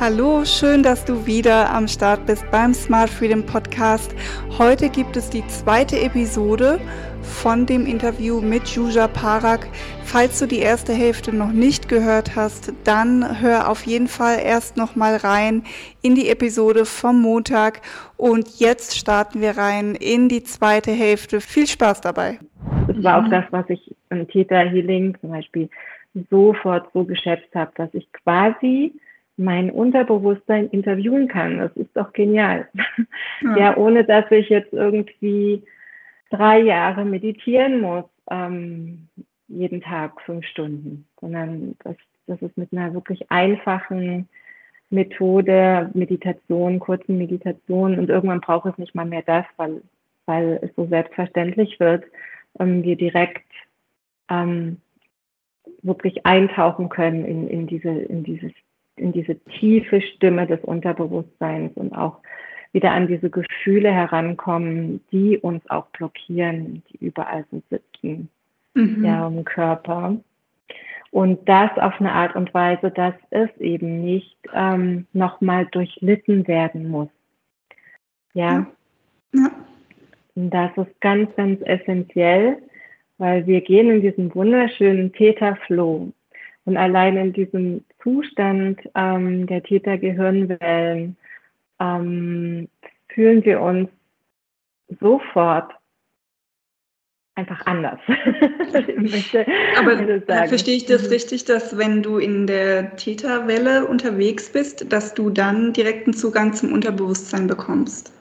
Hallo, schön, dass du wieder am Start bist beim Smart Freedom Podcast. Heute gibt es die zweite Episode von dem Interview mit Juja Parak. Falls du die erste Hälfte noch nicht gehört hast, dann hör auf jeden Fall erst noch mal rein in die Episode vom Montag und jetzt starten wir rein in die zweite Hälfte. Viel Spaß dabei. Das war auch das, was ich im Theta Healing zum Beispiel sofort so geschätzt habe, dass ich quasi mein Unterbewusstsein interviewen kann. Das ist doch genial. Ja, ja ohne dass ich jetzt irgendwie drei Jahre meditieren muss, ähm, jeden Tag fünf Stunden, sondern das, das ist mit einer wirklich einfachen Methode, Meditation, kurzen Meditation und irgendwann braucht es nicht mal mehr das, weil, weil es so selbstverständlich wird, ähm, wir direkt ähm, wirklich eintauchen können in, in, diese, in dieses in diese tiefe Stimme des Unterbewusstseins und auch wieder an diese Gefühle herankommen, die uns auch blockieren, die überall so sitzen, mhm. ja, im Körper. Und das auf eine Art und Weise, dass es eben nicht ähm, nochmal durchlitten werden muss. Ja. ja. Und das ist ganz, ganz essentiell, weil wir gehen in diesen wunderschönen Theta-Flow. Und allein in diesem Zustand ähm, der Tätergehirnwellen ähm, fühlen wir uns sofort einfach anders. Aber verstehe ich das mhm. richtig, dass wenn du in der Täterwelle unterwegs bist, dass du dann direkten Zugang zum Unterbewusstsein bekommst?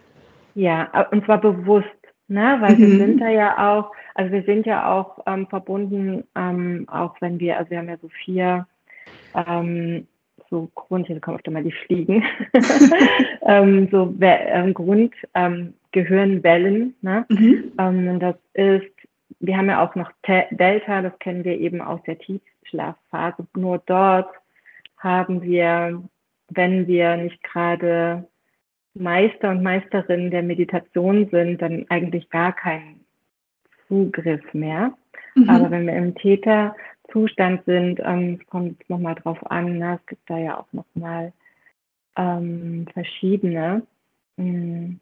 Ja, und zwar bewusst, ne? weil mhm. wir sind da ja auch also wir sind ja auch ähm, verbunden, ähm, auch wenn wir, also wir haben ja so vier ähm, so Grund, hier kommen öfter mal die Fliegen, ähm, so ähm, Grundgehirnwellen. Ähm, ne? Mhm. Ähm, das ist, wir haben ja auch noch Te Delta, das kennen wir eben aus der Tiefschlafphase. Nur dort haben wir, wenn wir nicht gerade Meister und Meisterinnen der Meditation sind, dann eigentlich gar keinen Zugriff mehr. Mhm. Aber wenn wir im Täterzustand sind, ähm, es kommt nochmal drauf an, ne? es gibt da ja auch nochmal ähm, verschiedene ähm,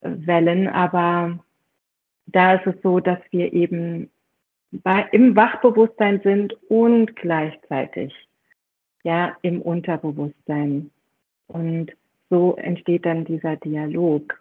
Wellen, aber da ist es so, dass wir eben bei, im Wachbewusstsein sind und gleichzeitig ja im Unterbewusstsein. Und so entsteht dann dieser Dialog.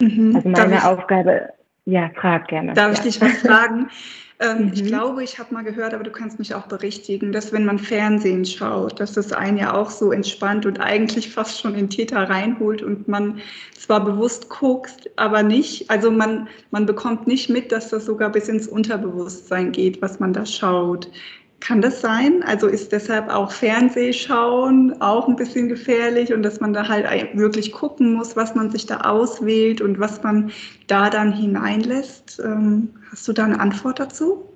Mhm. Also meine Aufgabe ja, frag gerne. Darf ich ja. dich was fragen? ähm, mhm. Ich glaube, ich habe mal gehört, aber du kannst mich auch berichtigen, dass wenn man Fernsehen schaut, dass das einen ja auch so entspannt und eigentlich fast schon in Täter reinholt und man zwar bewusst guckt, aber nicht, also man, man bekommt nicht mit, dass das sogar bis ins Unterbewusstsein geht, was man da schaut. Kann das sein? Also ist deshalb auch Fernsehschauen auch ein bisschen gefährlich und dass man da halt wirklich gucken muss, was man sich da auswählt und was man da dann hineinlässt? Ähm, hast du da eine Antwort dazu?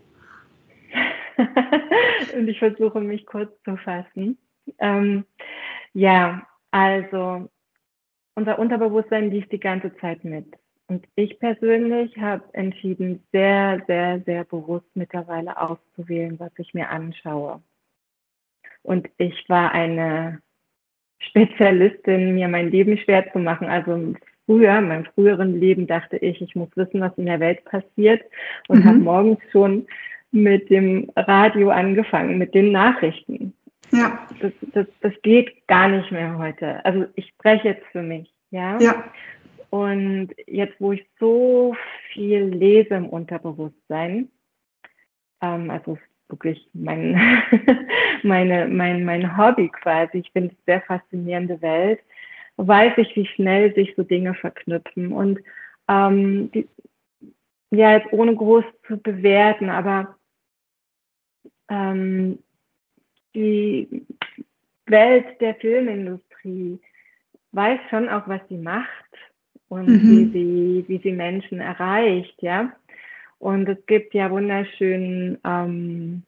und ich versuche mich kurz zu fassen. Ähm, ja, also unser Unterbewusstsein liest die ganze Zeit mit. Und ich persönlich habe entschieden, sehr, sehr, sehr bewusst mittlerweile auszuwählen, was ich mir anschaue. Und ich war eine Spezialistin, mir mein Leben schwer zu machen. Also früher, in meinem früheren Leben dachte ich, ich muss wissen, was in der Welt passiert und mhm. habe morgens schon mit dem Radio angefangen, mit den Nachrichten. Ja. Das, das, das geht gar nicht mehr heute. Also ich spreche jetzt für mich, ja. Ja. Und jetzt, wo ich so viel lese im Unterbewusstsein, ähm, also wirklich mein, meine, mein, mein Hobby quasi, ich finde es sehr faszinierende Welt, weiß ich, wie schnell sich so Dinge verknüpfen. Und ähm, die, ja, jetzt ohne groß zu bewerten, aber ähm, die Welt der Filmindustrie weiß schon auch, was sie macht und mhm. wie sie, wie sie Menschen erreicht, ja. Und es gibt ja wunderschön, ähm,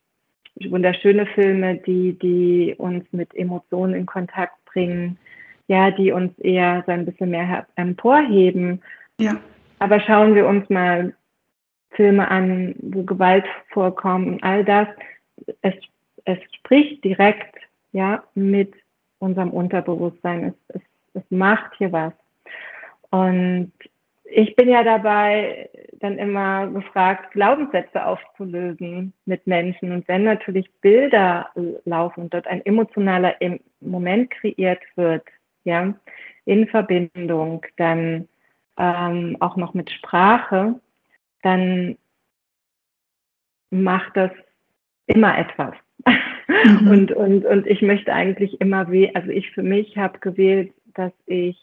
wunderschöne Filme, die, die uns mit Emotionen in Kontakt bringen, ja, die uns eher so ein bisschen mehr emporheben. Ja. Aber schauen wir uns mal Filme an, wo Gewalt vorkommt, all das, es, es spricht direkt, ja, mit unserem Unterbewusstsein. Es, es, es macht hier was. Und ich bin ja dabei, dann immer gefragt, Glaubenssätze aufzulösen mit Menschen. Und wenn natürlich Bilder laufen und dort ein emotionaler Moment kreiert wird, ja, in Verbindung, dann ähm, auch noch mit Sprache, dann macht das immer etwas. Mhm. Und, und, und ich möchte eigentlich immer, also ich für mich habe gewählt, dass ich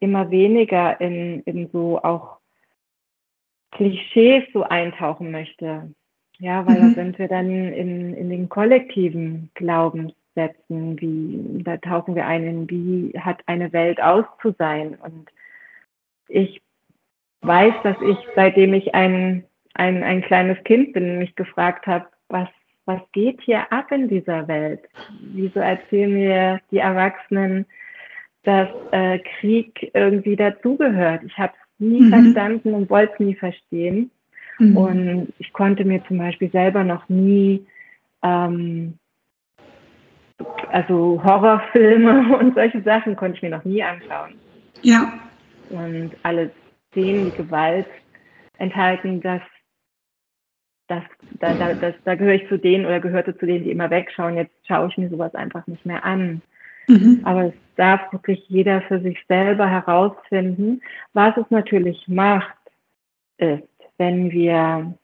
immer weniger in, in so auch Klischees so eintauchen möchte. Ja, weil mhm. da sind wir dann in, in den kollektiven Glaubenssätzen, wie, da tauchen wir ein in, wie hat eine Welt auszusein. Und ich weiß, dass ich, seitdem ich ein, ein, ein kleines Kind bin, mich gefragt habe, was, was geht hier ab in dieser Welt? Wieso erzählen mir die Erwachsenen, dass äh, Krieg irgendwie dazugehört. Ich habe es nie mhm. verstanden und wollte es nie verstehen. Mhm. Und ich konnte mir zum Beispiel selber noch nie, ähm, also Horrorfilme und solche Sachen konnte ich mir noch nie anschauen. Ja. Und alle Szenen, die Gewalt enthalten, das, das, da, da, das, da gehöre ich zu denen oder gehörte zu denen, die immer wegschauen. Jetzt schaue ich mir sowas einfach nicht mehr an. Mhm. Aber es darf wirklich jeder für sich selber herausfinden. Was es natürlich macht, ist, wenn wir,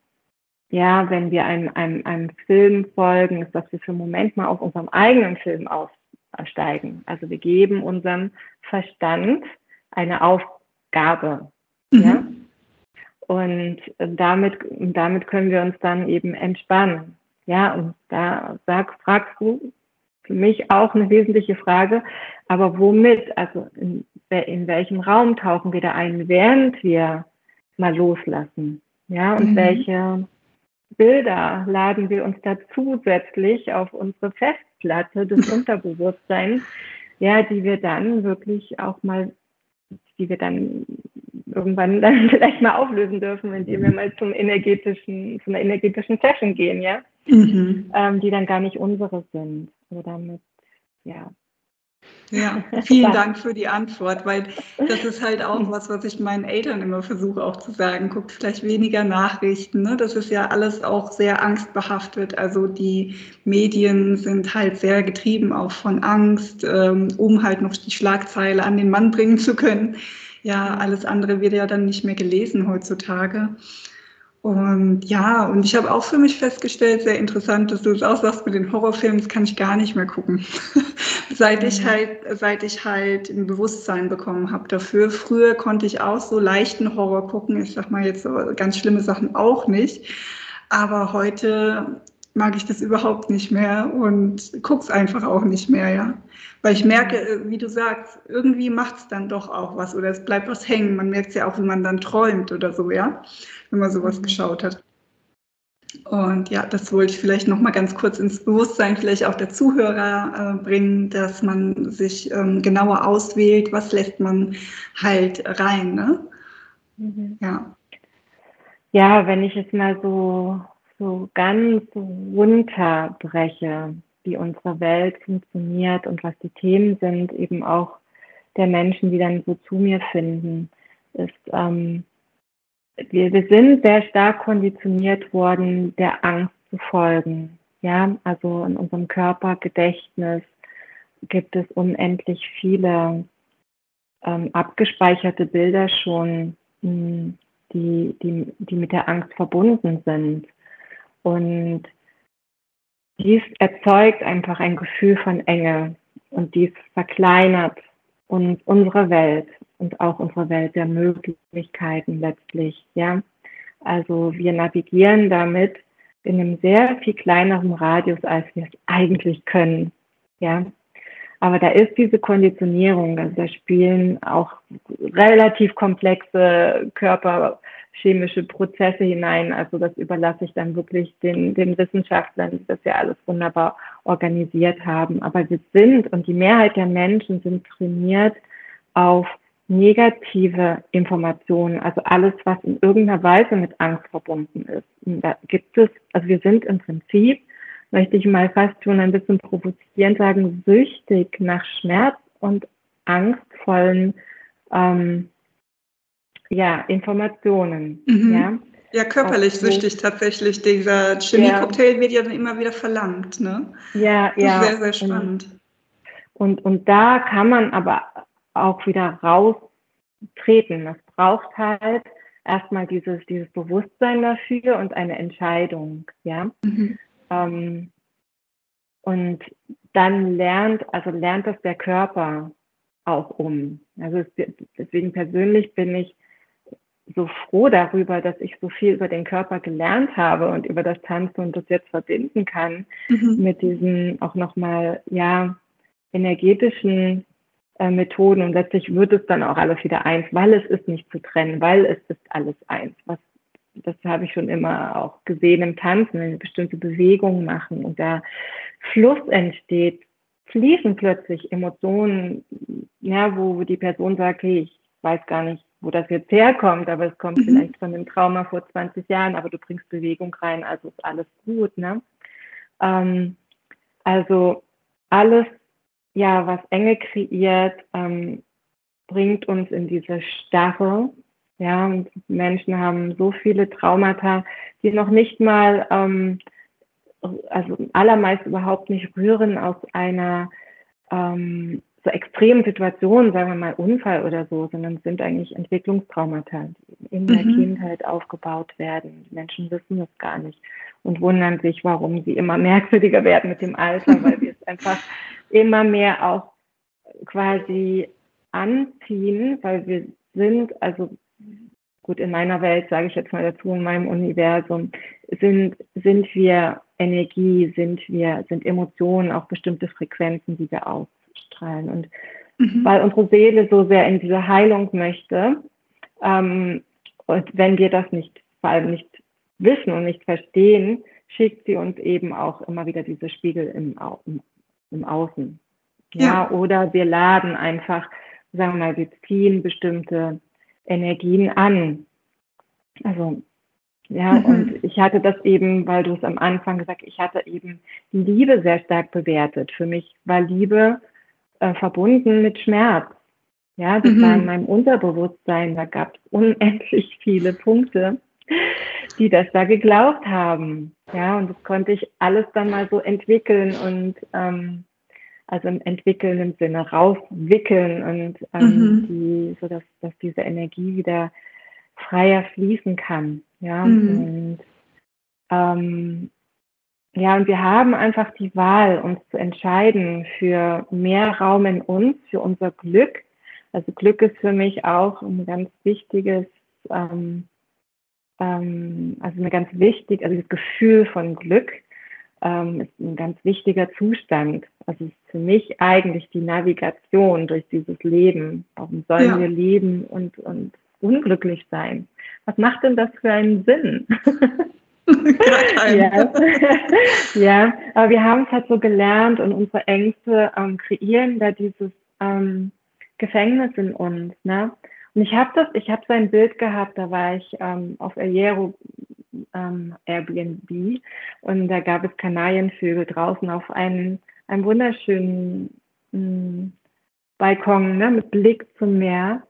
ja, wenn wir einem, einem, einem Film folgen, ist, dass wir für einen Moment mal auf unserem eigenen Film aussteigen. Also wir geben unserem Verstand eine Aufgabe. Mhm. Ja? Und damit, damit können wir uns dann eben entspannen. Ja, und da sag, fragst du, für mich auch eine wesentliche Frage. Aber womit, also in, in welchem Raum tauchen wir da ein, während wir mal loslassen? Ja, und mhm. welche Bilder laden wir uns da zusätzlich auf unsere Festplatte des Unterbewusstseins, ja, die wir dann wirklich auch mal, die wir dann irgendwann dann vielleicht mal auflösen dürfen, indem wir mal zum energetischen, zu einer energetischen Session gehen, ja, mhm. ähm, die dann gar nicht unsere sind. Also damit, ja. Ja, vielen Dank für die Antwort, weil das ist halt auch was, was ich meinen Eltern immer versuche auch zu sagen. Guckt vielleicht weniger Nachrichten. Ne? Das ist ja alles auch sehr angstbehaftet. Also die Medien sind halt sehr getrieben auch von Angst, ähm, um halt noch die Schlagzeile an den Mann bringen zu können. Ja, alles andere wird ja dann nicht mehr gelesen heutzutage. Und ja, und ich habe auch für mich festgestellt, sehr interessant, dass du es auch sagst mit den Horrorfilmen, das kann ich gar nicht mehr gucken. seit ich mhm. halt, seit ich halt ein Bewusstsein bekommen habe dafür. Früher konnte ich auch so leichten Horror gucken. Ich sag mal jetzt so ganz schlimme Sachen auch nicht. Aber heute mag ich das überhaupt nicht mehr und guck's einfach auch nicht mehr, ja. Weil ich merke, äh, wie du sagst, irgendwie macht's dann doch auch was oder es bleibt was hängen. Man merkt ja auch, wie man dann träumt oder so, ja wenn man sowas mhm. geschaut hat. Und ja, das wollte ich vielleicht noch mal ganz kurz ins Bewusstsein vielleicht auch der Zuhörer äh, bringen, dass man sich ähm, genauer auswählt, was lässt man halt rein. Ne? Mhm. Ja. Ja, wenn ich es mal so, so ganz runterbreche, wie unsere Welt funktioniert und was die Themen sind, eben auch der Menschen, die dann so zu mir finden, ist, ähm, wir, wir sind sehr stark konditioniert worden, der Angst zu folgen. Ja, also in unserem Körpergedächtnis gibt es unendlich viele ähm, abgespeicherte Bilder schon, mh, hm, die, die, die mit der Angst verbunden sind. Und dies erzeugt einfach ein Gefühl von Enge und dies verkleinert uns unsere Welt und auch unsere Welt der Möglichkeiten letztlich, ja. Also wir navigieren damit in einem sehr viel kleineren Radius, als wir es eigentlich können, ja. Aber da ist diese Konditionierung, also da spielen auch relativ komplexe körperchemische Prozesse hinein. Also das überlasse ich dann wirklich den, den Wissenschaftlern, die das ja alles wunderbar organisiert haben. Aber wir sind und die Mehrheit der Menschen sind trainiert auf negative Informationen, also alles, was in irgendeiner Weise mit Angst verbunden ist. Und da gibt es, also wir sind im Prinzip, möchte ich mal fast schon ein bisschen provozierend sagen, süchtig nach Schmerz und angstvollen ähm, ja, Informationen. Mhm. Ja? ja, körperlich also, süchtig tatsächlich. Dieser Chemie-Cocktail ja. wird ja dann immer wieder verlangt. Ne? Ja, das ja. Sehr, sehr spannend. Und, und, und da kann man aber auch wieder raustreten. Das braucht halt erstmal dieses, dieses Bewusstsein dafür und eine Entscheidung, ja. Mhm. Ähm, und dann lernt, also lernt das der Körper auch um. Also deswegen persönlich bin ich so froh darüber, dass ich so viel über den Körper gelernt habe und über das Tanzen und das jetzt verbinden kann mhm. mit diesen auch nochmal, ja, energetischen äh, Methoden und letztlich wird es dann auch alles wieder eins, weil es ist nicht zu trennen, weil es ist alles eins. Was, das habe ich schon immer auch gesehen im Tanzen, wenn wir bestimmte Bewegungen machen und da Fluss entsteht, fließen plötzlich Emotionen, ja, wo die Person sagt, hey, ich weiß gar nicht, wo das jetzt herkommt, aber es kommt mhm. vielleicht von einem Trauma vor 20 Jahren, aber du bringst Bewegung rein, also ist alles gut. Ne? Ähm, also alles ja, was Enge kreiert, ähm, bringt uns in diese Starre. Ja, und Menschen haben so viele Traumata, die noch nicht mal, ähm, also allermeist überhaupt nicht rühren aus einer ähm, so extremen Situation, sagen wir mal Unfall oder so, sondern sind eigentlich Entwicklungstraumata, die in der mhm. Kindheit aufgebaut werden. Die Menschen wissen das gar nicht und wundern sich, warum sie immer merkwürdiger werden mit dem Alter, weil wir es einfach immer mehr auch quasi anziehen, weil wir sind, also gut, in meiner Welt, sage ich jetzt mal dazu, in meinem Universum, sind, sind wir Energie, sind wir, sind Emotionen, auch bestimmte Frequenzen, die wir ausstrahlen. Und mhm. weil unsere Seele so sehr in diese Heilung möchte, ähm, und wenn wir das nicht, vor allem nicht wissen und nicht verstehen, schickt sie uns eben auch immer wieder diese Spiegel im, im im Außen. Ja, ja, oder wir laden einfach, sagen wir mal, wir ziehen bestimmte Energien an. Also, ja, mhm. und ich hatte das eben, weil du es am Anfang gesagt, ich hatte eben Liebe sehr stark bewertet. Für mich war Liebe äh, verbunden mit Schmerz. Ja, das mhm. war in meinem Unterbewusstsein, da gab es unendlich viele Punkte, die das da geglaubt haben. Ja, und das konnte ich alles dann mal so entwickeln und ähm, also im entwickeln im Sinne rauswickeln und ähm, mhm. die, so dass, dass diese Energie wieder freier fließen kann. Ja, mhm. und ähm, ja, und wir haben einfach die Wahl, uns zu entscheiden für mehr Raum in uns, für unser Glück. Also Glück ist für mich auch ein ganz wichtiges ähm, ähm, also ein ganz wichtig, also das Gefühl von Glück ähm, ist ein ganz wichtiger Zustand. Also ist für mich eigentlich die Navigation durch dieses Leben. Warum sollen ja. wir leben und, und unglücklich sein? Was macht denn das für einen Sinn? ja. ja, aber wir haben es halt so gelernt und unsere Ängste ähm, kreieren da dieses ähm, Gefängnis in uns. Ne? Und ich habe das, ich habe so ein Bild gehabt, da war ich ähm, auf Aero ähm, Airbnb und da gab es Kanarienvögel draußen auf einem, einem wunderschönen mh, mm, Balkon ne, mit Blick zum Meer.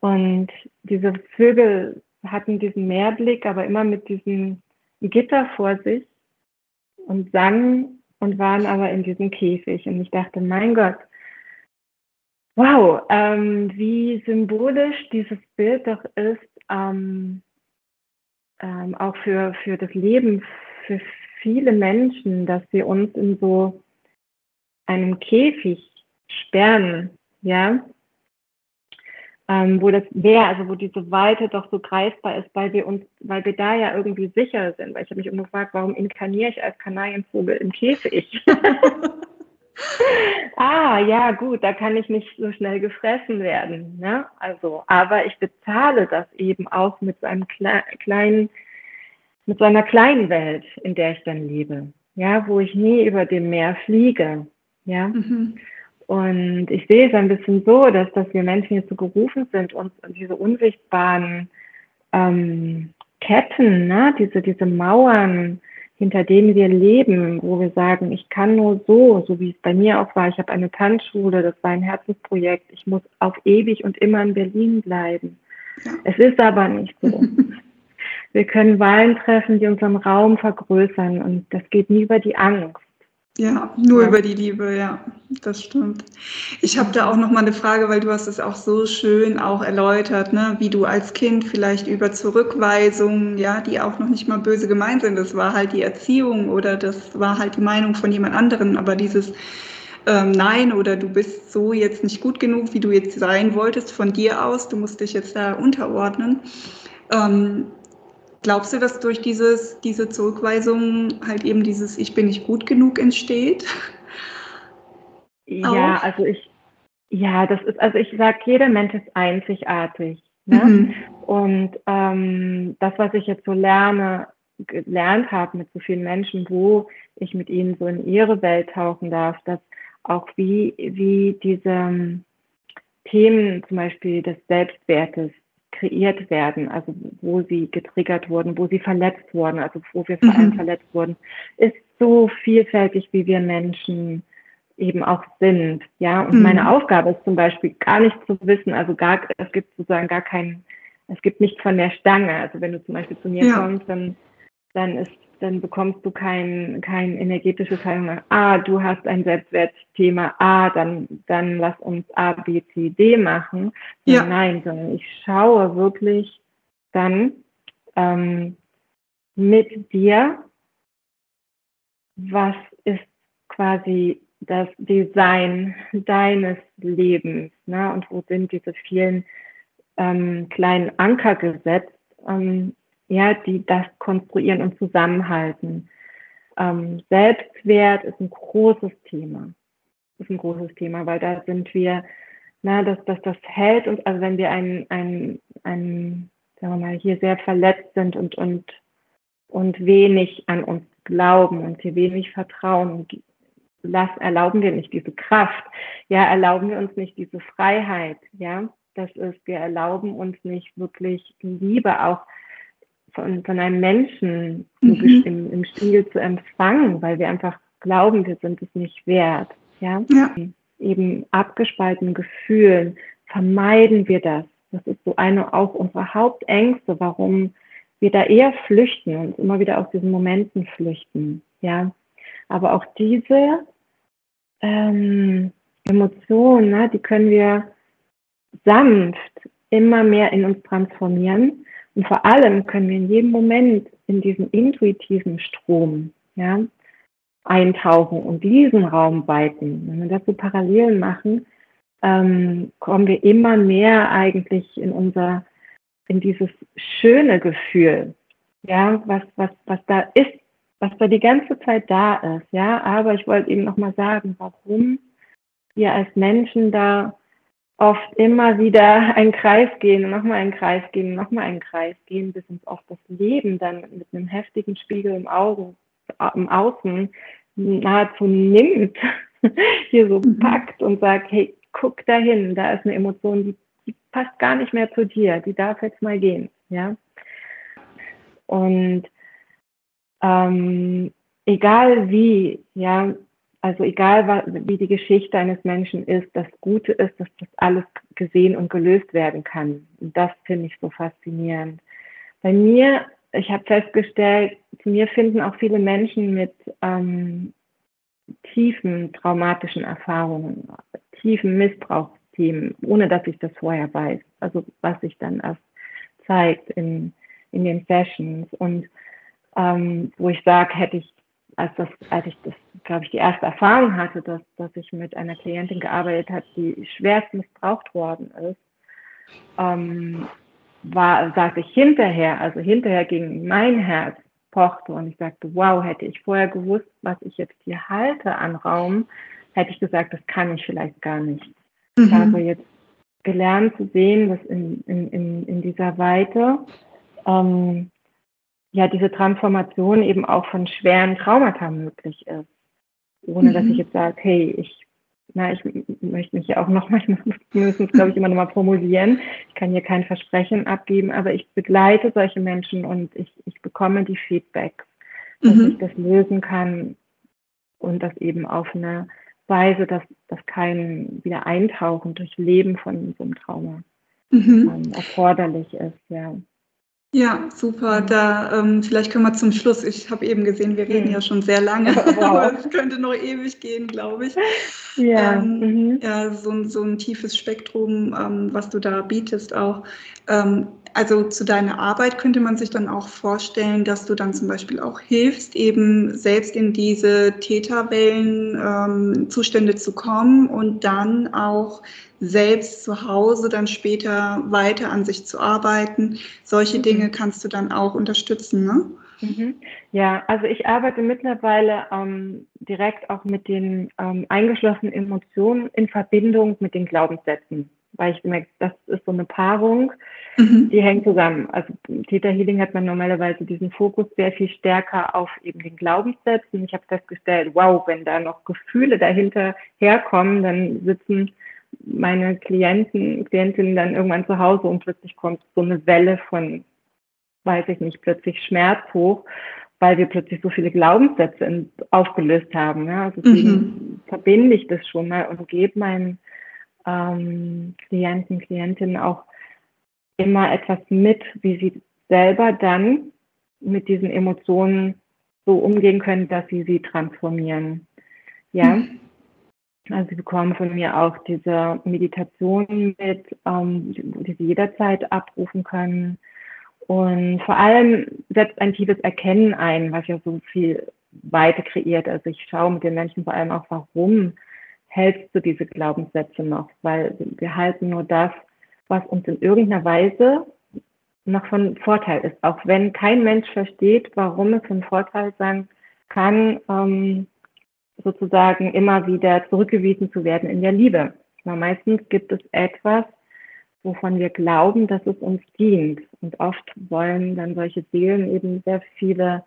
Und diese Vögel hatten diesen Meerblick, aber immer mit diesem Gitter vor sich und sangen und waren aber in diesem Käfig. Und ich dachte, mein Gott, Wow, ähm, wie symbolisch dieses Bild doch ist, ähm, ähm, auch für, für das Leben, für viele Menschen, dass wir uns in so einem Käfig sperren, ja, ähm, wo das Meer, also wo diese Weite doch so greifbar ist, weil wir uns, weil wir da ja irgendwie sicher sind. Weil ich habe mich immer gefragt, warum inkarniere ich als Kanarienvogel im Käfig? ah, ja, gut, da kann ich nicht so schnell gefressen werden. Ne? Also, aber ich bezahle das eben auch mit so einem Kle kleinen, mit so einer kleinen Welt, in der ich dann lebe. Ja, wo ich nie über dem Meer fliege. Ja. Mhm. Und ich sehe es ein bisschen so, dass, dass wir Menschen jetzt so gerufen sind, uns diese unsichtbaren ähm, Ketten, ne? diese, diese Mauern, hinter denen wir leben, wo wir sagen, ich kann nur so, so wie es bei mir auch war. Ich habe eine Tanzschule, das war ein Herzensprojekt. Ich muss auf ewig und immer in Berlin bleiben. Ja. Es ist aber nicht so. wir können Wahlen treffen, die unseren Raum vergrößern und das geht nie über die Angst. Ja, nur ja. über die Liebe, ja, das stimmt. Ich habe da auch noch mal eine Frage, weil du hast es auch so schön auch erläutert, ne, wie du als Kind vielleicht über Zurückweisungen, ja, die auch noch nicht mal böse gemeint sind, das war halt die Erziehung oder das war halt die Meinung von jemand anderen, aber dieses ähm, Nein oder du bist so jetzt nicht gut genug, wie du jetzt sein wolltest von dir aus, du musst dich jetzt da unterordnen. Ähm, Glaubst du, dass durch dieses, diese Zurückweisung halt eben dieses Ich bin nicht gut genug entsteht? Ja, Auch? also ich, ja, das ist, also ich sage, jeder Mensch ist einzigartig. Ne? Mhm. Und ähm, das, was ich jetzt so lerne, gelernt habe mit so vielen Menschen, wo ich mit ihnen so in ihre Welt tauchen darf, dass auch wie, wie diese ähm, Themen zum Beispiel des Selbstwertes kreiert werden, also wo sie getriggert wurden, wo sie verletzt wurden, also wo wir vor allem mhm. verletzt wurden, ist so vielfältig, wie wir Menschen eben auch sind. Ja, und mhm. meine Aufgabe ist zum Beispiel gar nicht zu wissen, also gar, es gibt sozusagen gar keinen, es gibt nichts von der Stange. Also wenn du zum Beispiel zu mir ja. kommst, dann, dann ist dann bekommst du kein, kein energetisches Heilung. Ah, du hast ein Selbstwertthema. Ah, dann, dann lass uns A, B, C, D machen. Ja. Nein, sondern ich schaue wirklich dann ähm, mit dir, was ist quasi das Design deines Lebens, ne? Und wo sind diese vielen ähm, kleinen Anker gesetzt, ähm, ja, die das konstruieren und zusammenhalten. Ähm, Selbstwert ist ein großes Thema. Ist ein großes Thema, weil da sind wir, na, dass das, das hält uns, also wenn wir ein, ein, ein, sagen wir mal, hier sehr verletzt sind und, und, und wenig an uns glauben und hier wenig vertrauen und erlauben wir nicht diese Kraft, ja, erlauben wir uns nicht diese Freiheit, ja, das ist, wir erlauben uns nicht wirklich Liebe auch von, von einem Menschen mhm. im, im Spiegel zu empfangen, weil wir einfach glauben, wir sind es nicht wert. Ja? ja. Eben abgespaltenen Gefühlen vermeiden wir das. Das ist so eine auch unserer Hauptängste, warum wir da eher flüchten und immer wieder aus diesen Momenten flüchten. Ja, aber auch diese ähm, Emotionen, ne, die können wir sanft immer mehr in uns transformieren und vor allem können wir in jedem Moment in diesen intuitiven Strom ja, eintauchen und diesen Raum weiten. Wenn wir das so parallel machen, ähm, kommen wir immer mehr eigentlich in unser, in dieses schöne Gefühl, ja, was, was, was da ist, was da die ganze Zeit da ist, ja. Aber ich wollte eben nochmal sagen, warum wir als Menschen da oft immer wieder einen Kreis gehen, nochmal einen Kreis gehen, nochmal einen Kreis gehen, bis uns auch das Leben dann mit einem heftigen Spiegel im Augen, im Außen nahezu nimmt, hier so mhm. packt und sagt, hey, guck dahin, da ist eine Emotion, die, die passt gar nicht mehr zu dir, die darf jetzt mal gehen, ja. Und ähm, egal wie, ja, also egal, wie die Geschichte eines Menschen ist, das Gute ist, dass das alles gesehen und gelöst werden kann. Und das finde ich so faszinierend. Bei mir, ich habe festgestellt, zu mir finden auch viele Menschen mit ähm, tiefen traumatischen Erfahrungen, tiefen Missbrauchsthemen, ohne dass ich das vorher weiß. Also was sich dann erst zeigt in, in den Sessions. Und ähm, wo ich sage, hätte ich als, das, als ich das, glaube ich, die erste Erfahrung hatte, dass, dass ich mit einer Klientin gearbeitet habe, die schwerst missbraucht worden ist, ähm, war, sagte ich hinterher, also hinterher ging mein Herz pochte und ich sagte, wow, hätte ich vorher gewusst, was ich jetzt hier halte an Raum, hätte ich gesagt, das kann ich vielleicht gar nicht. Mhm. Ich habe jetzt gelernt zu sehen, dass in, in, in, in dieser Weite ähm, ja diese Transformation eben auch von schweren Traumata möglich ist. Ohne mhm. dass ich jetzt sage, hey, ich na, ich möchte mich ja auch nochmal, wir müssen es, glaube ich, immer nochmal formulieren. Ich kann hier kein Versprechen abgeben, aber ich begleite solche Menschen und ich, ich bekomme die Feedbacks, dass mhm. ich das lösen kann und das eben auf eine Weise, dass, dass kein wieder Eintauchen durch Leben von so einem Trauma mhm. ähm, erforderlich ist, ja. Ja, super. Da ähm, vielleicht können wir zum Schluss. Ich habe eben gesehen, wir reden ja schon sehr lange, wow. aber es könnte noch ewig gehen, glaube ich. Ja, ähm, mhm. ja so, so ein tiefes Spektrum, ähm, was du da bietest auch. Also zu deiner Arbeit könnte man sich dann auch vorstellen, dass du dann zum Beispiel auch hilfst, eben selbst in diese Täterwellen-Zustände ähm, zu kommen und dann auch selbst zu Hause dann später weiter an sich zu arbeiten. Solche mhm. Dinge kannst du dann auch unterstützen, ne? Mhm. Ja, also ich arbeite mittlerweile ähm, direkt auch mit den ähm, eingeschlossenen Emotionen in Verbindung mit den Glaubenssätzen weil ich merke, das ist so eine Paarung, mhm. die hängt zusammen. Also Theta Healing hat man normalerweise diesen Fokus sehr viel stärker auf eben den Glaubenssätzen. Ich habe festgestellt, wow, wenn da noch Gefühle dahinter herkommen, dann sitzen meine Klienten, Klientinnen dann irgendwann zu Hause und plötzlich kommt so eine Welle von, weiß ich nicht, plötzlich Schmerz hoch, weil wir plötzlich so viele Glaubenssätze aufgelöst haben. Ja? Also deswegen mhm. verbinde ich das schon mal und gebe meinen ähm, Klienten, Klientinnen auch immer etwas mit, wie sie selber dann mit diesen Emotionen so umgehen können, dass sie sie transformieren. Ja. Mhm. Also sie bekommen von mir auch diese Meditation mit, ähm, die sie jederzeit abrufen können. Und vor allem setzt ein tiefes Erkennen ein, was ja so viel Weite kreiert. Also ich schaue mit den Menschen vor allem auch, warum hältst du diese Glaubenssätze noch? Weil wir halten nur das, was uns in irgendeiner Weise noch von Vorteil ist. Auch wenn kein Mensch versteht, warum es von Vorteil sein kann, ähm, sozusagen immer wieder zurückgewiesen zu werden in der Liebe. Aber meistens gibt es etwas, wovon wir glauben, dass es uns dient. Und oft wollen dann solche Seelen eben sehr viele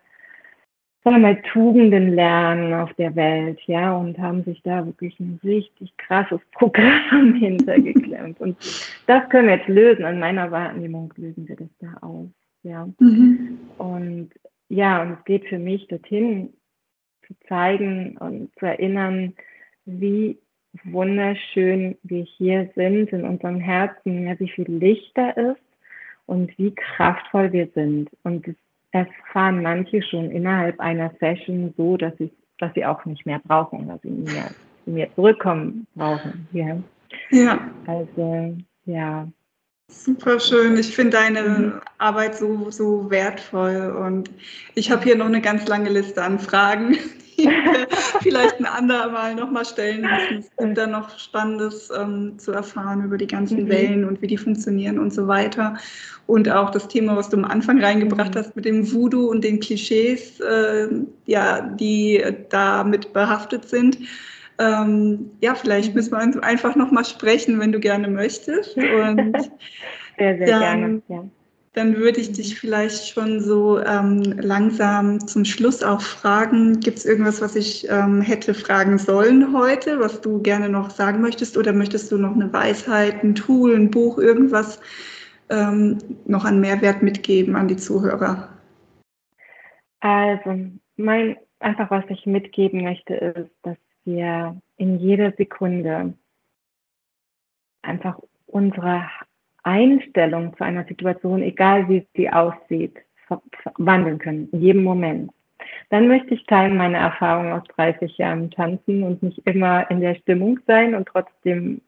sagen wir mal, Tugenden lernen auf der Welt, ja, und haben sich da wirklich ein richtig krasses Programm hintergeklemmt. Und das können wir jetzt lösen. An meiner Wahrnehmung lösen wir das da aus, ja. Mhm. Und ja, und es geht für mich dorthin zu zeigen und zu erinnern, wie wunderschön wir hier sind in unserem Herzen, ja, wie viel Licht da ist und wie kraftvoll wir sind. Und das erfahren manche schon innerhalb einer Session so, dass sie, dass sie auch nicht mehr brauchen, dass sie mehr, mehr zurückkommen brauchen. Ja. ja. Also, ja. Super schön. Ich finde deine mhm. Arbeit so, so wertvoll und ich habe hier noch eine ganz lange Liste an Fragen, die wir vielleicht ein andermal nochmal stellen müssen. Es gibt da noch Spannendes ähm, zu erfahren über die ganzen mhm. Wellen und wie die funktionieren und so weiter. Und auch das Thema, was du am Anfang reingebracht mhm. hast mit dem Voodoo und den Klischees, äh, ja, die damit behaftet sind. Ähm, ja, vielleicht müssen wir uns einfach nochmal sprechen, wenn du gerne möchtest. Und sehr, sehr dann, gerne. Ja. Dann würde ich dich vielleicht schon so ähm, langsam zum Schluss auch fragen. Gibt es irgendwas, was ich ähm, hätte fragen sollen heute, was du gerne noch sagen möchtest? Oder möchtest du noch eine Weisheit, ein Tool, ein Buch, irgendwas ähm, noch an Mehrwert mitgeben an die Zuhörer? Also, mein, einfach was ich mitgeben möchte, ist, dass wir in jeder Sekunde einfach unsere Einstellung zu einer Situation, egal wie sie aussieht, wandeln können, in jedem Moment. Dann möchte ich teilen meine Erfahrungen aus 30 Jahren Tanzen und nicht immer in der Stimmung sein und trotzdem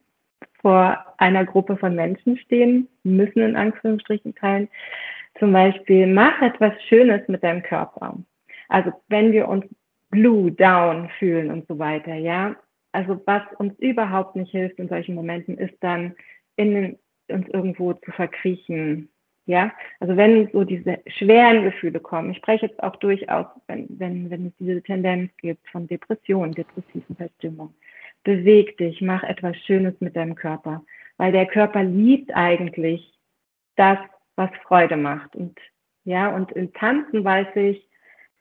vor einer Gruppe von Menschen stehen müssen, in Anführungsstrichen teilen. Zum Beispiel, mach etwas Schönes mit deinem Körper. Also wenn wir uns blue, down fühlen und so weiter, ja. Also was uns überhaupt nicht hilft in solchen Momenten, ist dann in uns irgendwo zu verkriechen, ja. Also wenn so diese schweren Gefühle kommen, ich spreche jetzt auch durchaus, wenn, wenn, wenn es diese Tendenz gibt von Depressionen, depressiven Verstimmung, beweg dich, mach etwas Schönes mit deinem Körper, weil der Körper liebt eigentlich das, was Freude macht. Und ja, und im Tanzen weiß ich,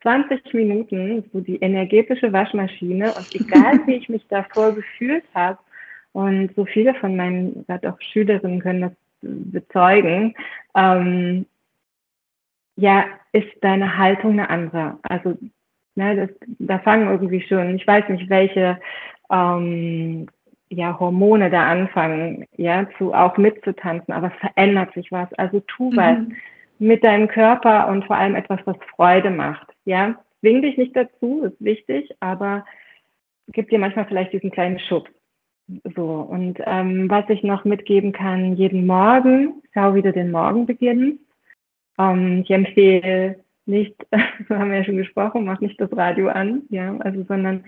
20 Minuten, so die energetische Waschmaschine und egal wie ich mich davor gefühlt habe, und so viele von meinen, gerade auch Schülerinnen können das bezeugen, ähm, ja, ist deine Haltung eine andere. Also ne, das, da fangen irgendwie schon, ich weiß nicht, welche ähm, ja, Hormone da anfangen, ja, zu auch mitzutanzen, aber es verändert sich was. Also tu mhm. was mit deinem Körper und vor allem etwas, was Freude macht. Ja, zwing dich nicht dazu, ist wichtig, aber gib dir manchmal vielleicht diesen kleinen Schub. So, und ähm, was ich noch mitgeben kann, jeden Morgen, schau, wie du den Morgen beginnst. Ähm, ich empfehle nicht, so haben wir ja schon gesprochen, mach nicht das Radio an, ja, also, sondern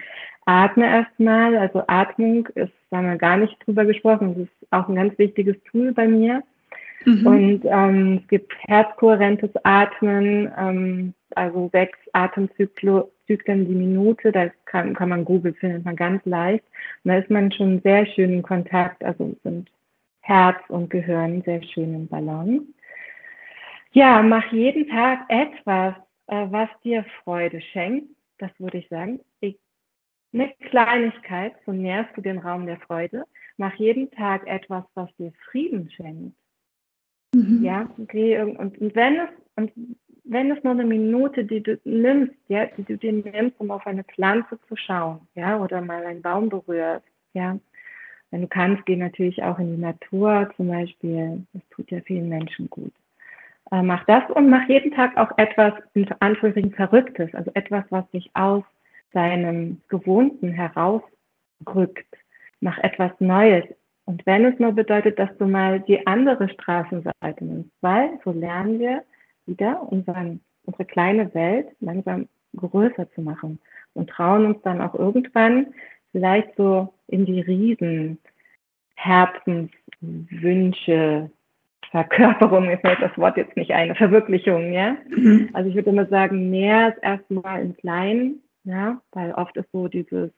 atme erstmal. Also Atmung ist, da haben wir gar nicht drüber gesprochen, das ist auch ein ganz wichtiges Tool bei mir. Mhm. Und ähm, es gibt herzkohärentes Atmen, ähm, also sechs Atemzyklen die Minute. Da kann, kann man Google findet man ganz leicht. Und da ist man schon sehr schön in Kontakt. Also sind Herz und Gehirn sehr schön im Balance. Ja, mach jeden Tag etwas, äh, was dir Freude schenkt. Das würde ich sagen. Ich, eine Kleinigkeit, so nährst du den Raum der Freude. Mach jeden Tag etwas, was dir Frieden schenkt. Mhm. Ja, okay. Und, und wenn es, und wenn es nur eine Minute, die du nimmst, ja, die du dir nimmst, um auf eine Pflanze zu schauen, ja, oder mal einen Baum berührst, ja. Wenn du kannst, geh natürlich auch in die Natur zum Beispiel. Das tut ja vielen Menschen gut. Äh, mach das und mach jeden Tag auch etwas in Anführungszeichen Verrücktes, also etwas, was dich aus deinem Gewohnten herausrückt. Mach etwas Neues, und wenn es nur bedeutet, dass du mal die andere Straßenseite nimmst, weil so lernen wir wieder unseren, unsere kleine Welt langsam größer zu machen und trauen uns dann auch irgendwann vielleicht so in die Riesen Herzenswünsche, Verkörperung, mir fällt das Wort jetzt nicht ein, Verwirklichung, ja. Mhm. Also ich würde immer sagen, mehr ist erstmal im Kleinen, ja, weil oft ist so dieses,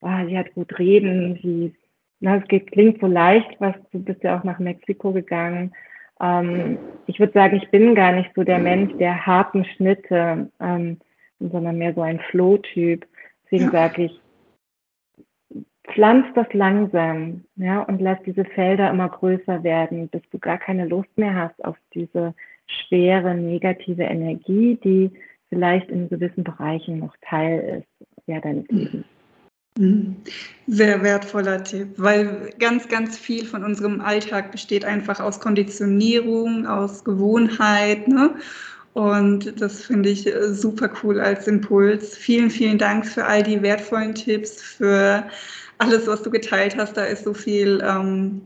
ah, sie hat gut reden, sie na, es klingt so leicht, was du bist ja auch nach Mexiko gegangen. Ähm, ich würde sagen, ich bin gar nicht so der Mensch der harten Schnitte, ähm, sondern mehr so ein Flow-Typ. Deswegen sage ich, pflanz das langsam, ja, und lass diese Felder immer größer werden, bis du gar keine Lust mehr hast auf diese schwere negative Energie, die vielleicht in gewissen Bereichen noch Teil ist, ja, deines Lebens. Mhm. Sehr wertvoller Tipp, weil ganz, ganz viel von unserem Alltag besteht einfach aus Konditionierung, aus Gewohnheit. Ne? Und das finde ich äh, super cool als Impuls. Vielen, vielen Dank für all die wertvollen Tipps, für alles, was du geteilt hast. Da ist so viel ähm,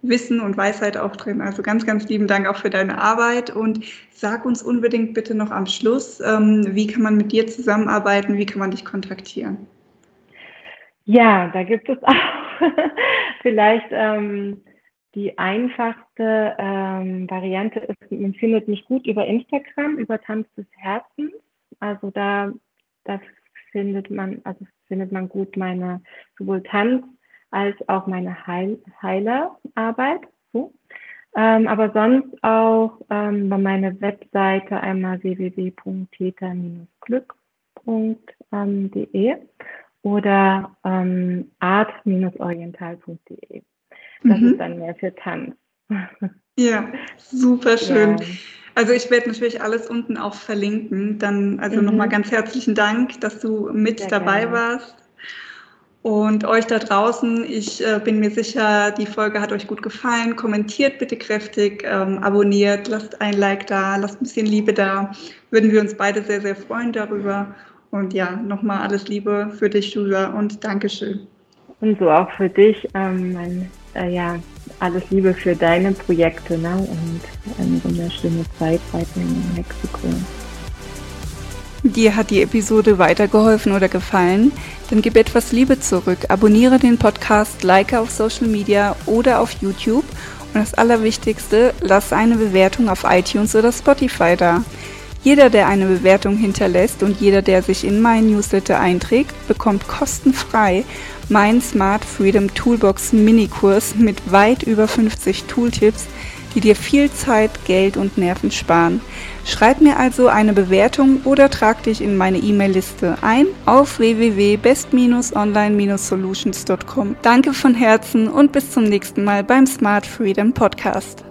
Wissen und Weisheit auch drin. Also ganz, ganz lieben Dank auch für deine Arbeit. Und sag uns unbedingt bitte noch am Schluss, ähm, wie kann man mit dir zusammenarbeiten, wie kann man dich kontaktieren? Ja, da gibt es auch vielleicht ähm, die einfachste ähm, Variante ist, man findet mich gut über Instagram, über Tanz des Herzens. Also da, da findet man, also findet man gut meine sowohl Tanz als auch meine Heil Heilerarbeit. So. Ähm, aber sonst auch ähm, bei meiner Webseite einmal www.täter-glück.de oder ähm, art-oriental.de. Das mhm. ist dann mehr für Tanz. Ja, super schön. Ja. Also ich werde natürlich alles unten auch verlinken. Dann also mhm. nochmal ganz herzlichen Dank, dass du mit Sehr dabei gerne. warst. Und euch da draußen, ich äh, bin mir sicher, die Folge hat euch gut gefallen. Kommentiert bitte kräftig, ähm, abonniert, lasst ein Like da, lasst ein bisschen Liebe da. Würden wir uns beide sehr, sehr freuen darüber. Und ja, nochmal alles Liebe für dich, Julia, und Dankeschön. Und so auch für dich, ähm, mein, äh, ja, alles Liebe für deine Projekte ne? und eine wunderschöne Zeit weiter in Mexiko. Dir hat die Episode weitergeholfen oder gefallen? Dann gib etwas Liebe zurück. Abonniere den Podcast, like auf Social Media oder auf YouTube. Und das Allerwichtigste, lass eine Bewertung auf iTunes oder Spotify da. Jeder, der eine Bewertung hinterlässt und jeder, der sich in meinen Newsletter einträgt, bekommt kostenfrei meinen Smart Freedom Toolbox Minikurs mit weit über 50 Tooltips, die dir viel Zeit, Geld und Nerven sparen. Schreib mir also eine Bewertung oder trag dich in meine E-Mail-Liste ein auf www.best-online-solutions.com. Danke von Herzen und bis zum nächsten Mal beim Smart Freedom Podcast.